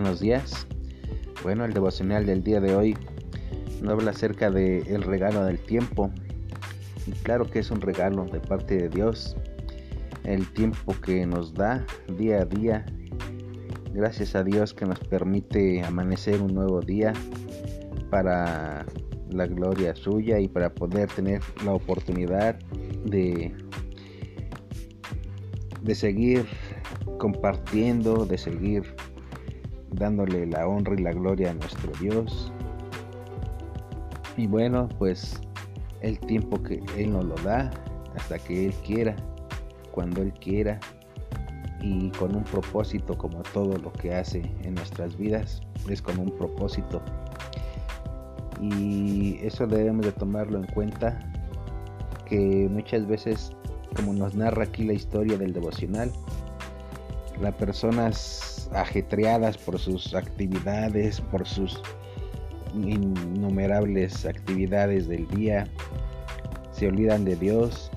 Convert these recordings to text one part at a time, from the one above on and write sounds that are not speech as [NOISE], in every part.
buenos días. Bueno, el devocional del día de hoy nos habla acerca del el regalo del tiempo. Y claro que es un regalo de parte de Dios. El tiempo que nos da día a día. Gracias a Dios que nos permite amanecer un nuevo día para la gloria suya y para poder tener la oportunidad de, de seguir compartiendo, de seguir dándole la honra y la gloria a nuestro Dios. Y bueno, pues el tiempo que Él nos lo da, hasta que Él quiera, cuando Él quiera, y con un propósito como todo lo que hace en nuestras vidas, es con un propósito. Y eso debemos de tomarlo en cuenta, que muchas veces, como nos narra aquí la historia del devocional, las personas ajetreadas por sus actividades, por sus innumerables actividades del día, se olvidan de Dios,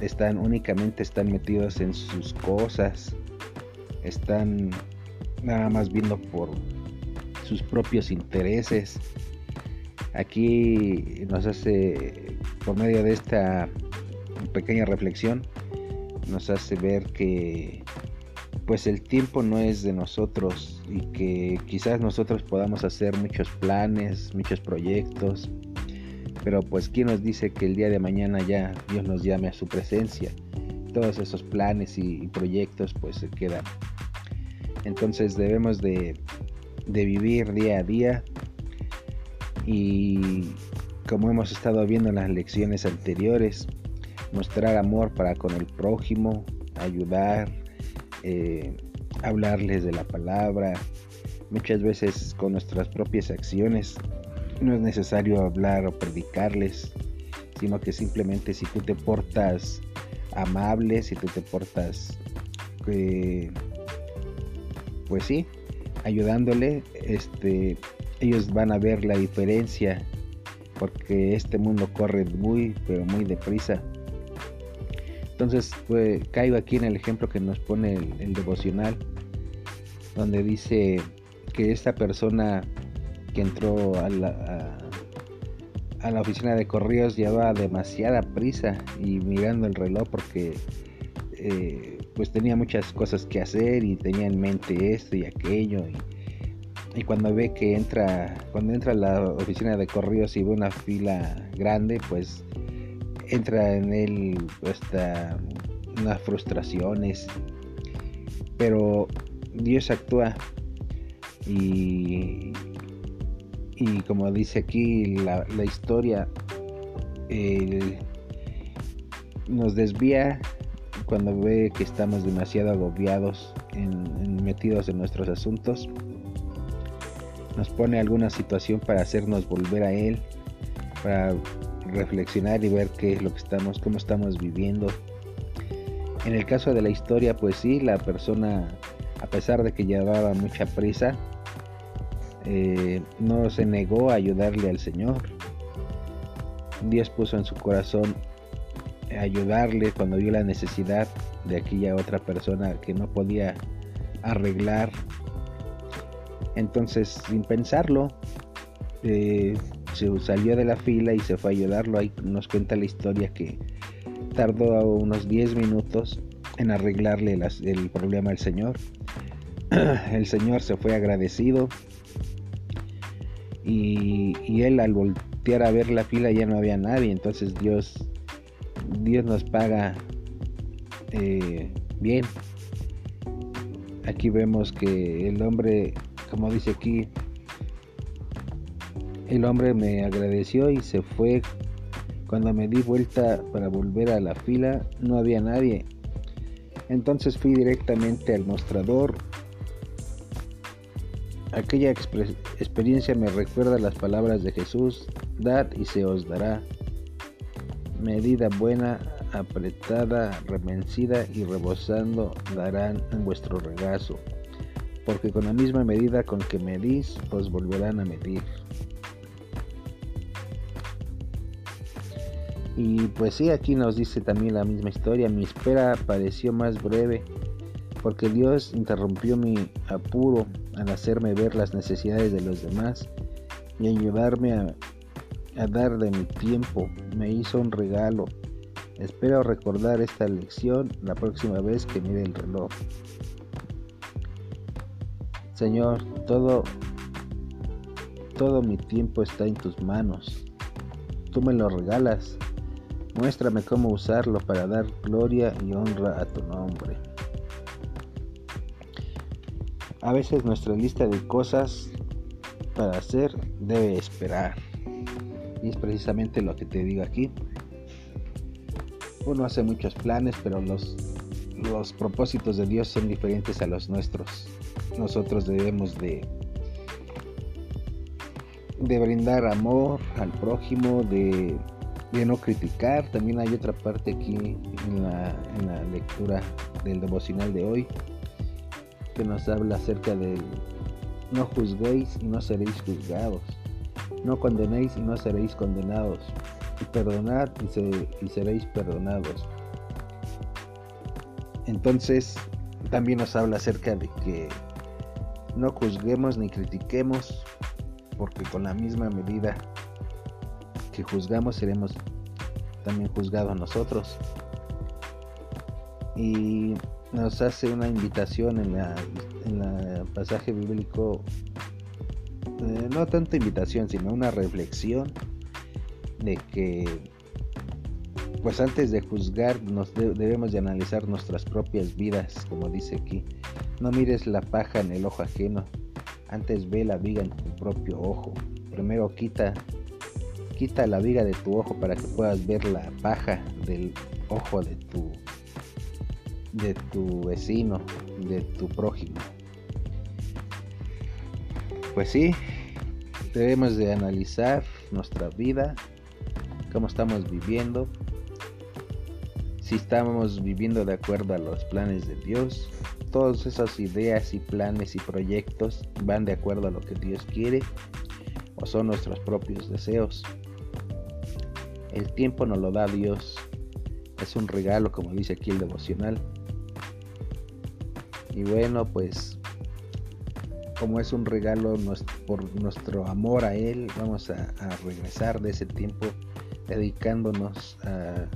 están únicamente están metidos en sus cosas, están nada más viendo por sus propios intereses. Aquí nos hace, por medio de esta pequeña reflexión, nos hace ver que pues el tiempo no es de nosotros y que quizás nosotros podamos hacer muchos planes, muchos proyectos, pero pues quién nos dice que el día de mañana ya Dios nos llame a su presencia. Todos esos planes y proyectos pues se quedan. Entonces debemos de, de vivir día a día y como hemos estado viendo en las lecciones anteriores, mostrar amor para con el prójimo, ayudar, eh, hablarles de la palabra, muchas veces con nuestras propias acciones. No es necesario hablar o predicarles, sino que simplemente si tú te portas amable, si tú te portas, eh, pues sí, ayudándole, este, ellos van a ver la diferencia, porque este mundo corre muy, pero muy deprisa entonces pues, caigo aquí en el ejemplo que nos pone el, devocional, donde dice que esta persona que entró a la, a, la oficina de correos llevaba demasiada prisa y mirando el reloj porque eh, pues tenía muchas cosas que hacer y tenía en mente esto y aquello y, y, cuando ve que entra cuando entra a la oficina de correos y ve una fila grande pues entra en él hasta unas frustraciones, pero Dios actúa. Y, y como dice aquí la, historia, nos desvía cuando ve que estamos demasiado agobiados, en, metidos en nuestros asuntos, nos pone alguna situación para hacernos volver a Él, para reflexionar y ver qué es lo que estamos, cómo estamos viviendo. En el caso de la historia, pues sí, la persona, a pesar de que llevaba mucha prisa, eh, no se negó a ayudarle al Señor. Dios puso en su corazón ayudarle cuando vio la necesidad de aquella otra persona que no podía arreglar. Entonces, sin pensarlo, eh, se salió de la fila y se fue a ayudarlo. Ahí nos cuenta la historia que tardó unos 10 minutos en arreglarle el problema al Señor. [CLEARS THROAT] El Señor se fue agradecido y, él al voltear a ver la fila ya no había nadie. Entonces Dios, Dios nos paga eh, bien. Aquí vemos que el hombre, como dice aquí, el hombre me agradeció y se fue. Cuando me di vuelta para volver a la fila, no había nadie. Entonces fui directamente al mostrador. Aquella experiencia me recuerda las palabras de Jesús, dad y se os dará. Medida buena, apretada, remencida y rebosando darán en vuestro regazo, porque con la misma medida con que medís os volverán a medir. Y pues sí, aquí nos dice también la misma historia. Mi espera pareció más breve porque Dios interrumpió mi apuro al hacerme ver las necesidades de los demás y ayudarme a, a dar de mi tiempo. Me hizo un regalo. Espero recordar esta lección la próxima vez que mire el reloj. Señor, todo todo mi tiempo está en tus manos. Tú me lo regalas. Muéstrame cómo usarlo para dar gloria y honra a tu nombre. A veces nuestra lista de cosas para hacer debe esperar. Y es precisamente lo que te digo aquí. Uno hace muchos planes, pero los, los propósitos de Dios son diferentes a los nuestros. Nosotros debemos de de brindar amor al prójimo, de, no criticar. También hay otra parte aquí en la, en la lectura del devocional de hoy que nos habla acerca del no juzguéis y no seréis juzgados, no condenéis y no seréis condenados, y perdonad y, y seréis perdonados. Entonces también nos habla acerca de que no juzguemos ni critiquemos porque con la misma medida que juzgamos seremos también juzgados nosotros. Y nos hace una invitación en la, en el pasaje bíblico, eh, no tanto invitación, sino una reflexión de que pues antes de juzgar nos debemos de analizar nuestras propias vidas, como dice aquí. No mires la paja en el ojo ajeno, antes ve la viga en tu propio ojo. Primero quita, quita la viga de tu ojo para que puedas ver la paja del ojo de tu, de tu vecino, de tu prójimo. Pues sí, debemos de analizar nuestra vida, cómo estamos viviendo, si estamos viviendo de acuerdo a los planes de Dios, todas esas ideas y planes y proyectos van de acuerdo a lo que Dios quiere o son nuestros propios deseos. El tiempo nos lo da Dios. Es un regalo, como dice aquí el devocional. Y bueno, pues como es un regalo por nuestro amor a Él, vamos a, regresar de ese tiempo dedicándonos a,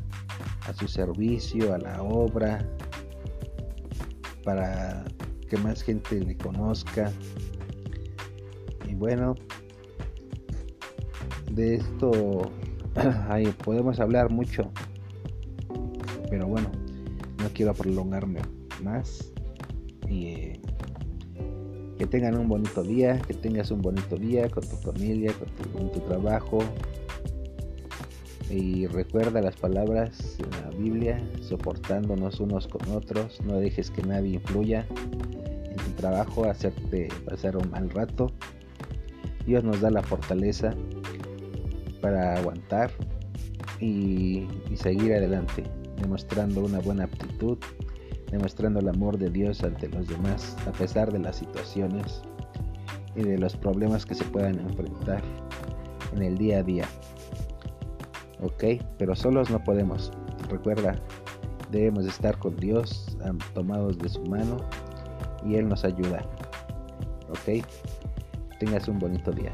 a su servicio, a la obra, para que más gente le conozca. Y bueno, de esto [CLEARS THROAT] podemos hablar mucho, pero bueno, no quiero prolongarme más. Y eh, que tengan un bonito día, que tengas un bonito día con tu familia, con tu, con tu trabajo, y recuerda las palabras en la Biblia, soportándonos unos con otros, no dejes que nadie influya en tu trabajo, hacerte pasar un mal rato. Dios nos da la fortaleza para aguantar y, y seguir adelante, demostrando una buena aptitud, demostrando el amor de Dios ante los demás, a pesar de las situaciones y de los problemas que se puedan enfrentar en el día a día ok, pero solos no podemos. Recuerda, debemos estar con Dios, tomados de su mano, y Él nos ayuda. Ok, tengas un bonito día.